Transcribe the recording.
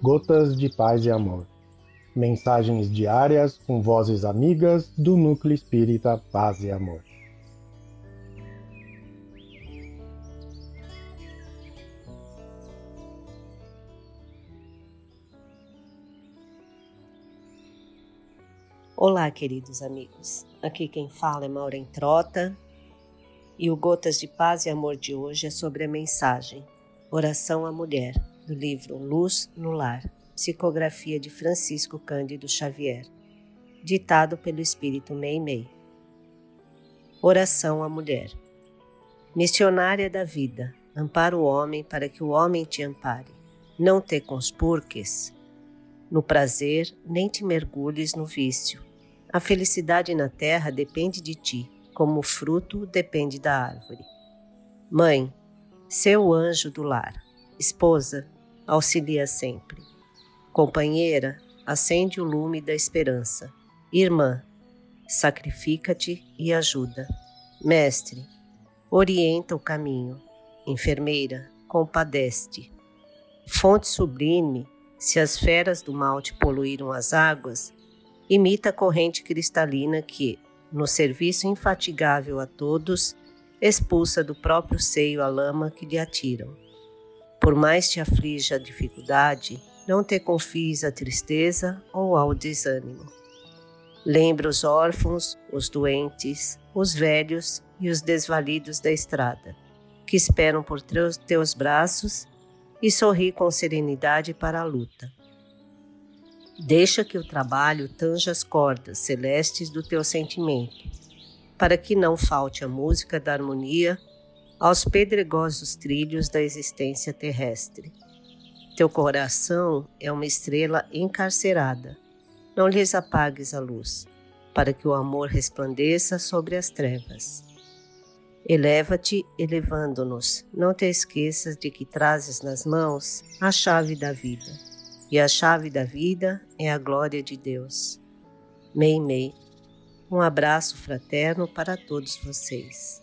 Gotas de Paz e Amor. Mensagens diárias com vozes amigas do Núcleo Espírita Paz e Amor. Olá, queridos amigos. Aqui quem fala é Maureen Trota e o Gotas de Paz e Amor de hoje é sobre a mensagem Oração à Mulher, do livro Luz no Lar, psicografia de Francisco Cândido Xavier, ditado pelo Espírito Meimei. Oração à Mulher. Missionária da vida, ampara o homem para que o homem te ampare. Não te conspurques no prazer, nem te mergulhes no vício a felicidade na terra depende de ti, como o fruto depende da árvore. Mãe, seu anjo do lar. Esposa, auxilia sempre. Companheira, acende o lume da esperança. Irmã, sacrifica-te e ajuda. Mestre, orienta o caminho. Enfermeira, compadece-te. Fonte sublime, se as feras do mal te poluíram as águas, imita a corrente cristalina que, no serviço infatigável a todos, expulsa do próprio seio a lama que lhe atiram. Por mais te aflige a dificuldade, não te confies à tristeza ou ao desânimo. Lembra os órfãos, os doentes, os velhos e os desvalidos da estrada, que esperam por teus braços e sorri com serenidade para a luta. Deixa que o trabalho tanja as cordas celestes do teu sentimento, para que não falte a música da harmonia aos pedregosos trilhos da existência terrestre. Teu coração é uma estrela encarcerada. Não lhes apagues a luz, para que o amor resplandeça sobre as trevas. Eleva-te, elevando-nos. Não te esqueças de que trazes nas mãos a chave da vida e a chave da vida é a glória de Deus. Mei Mei. Um abraço fraterno para todos vocês.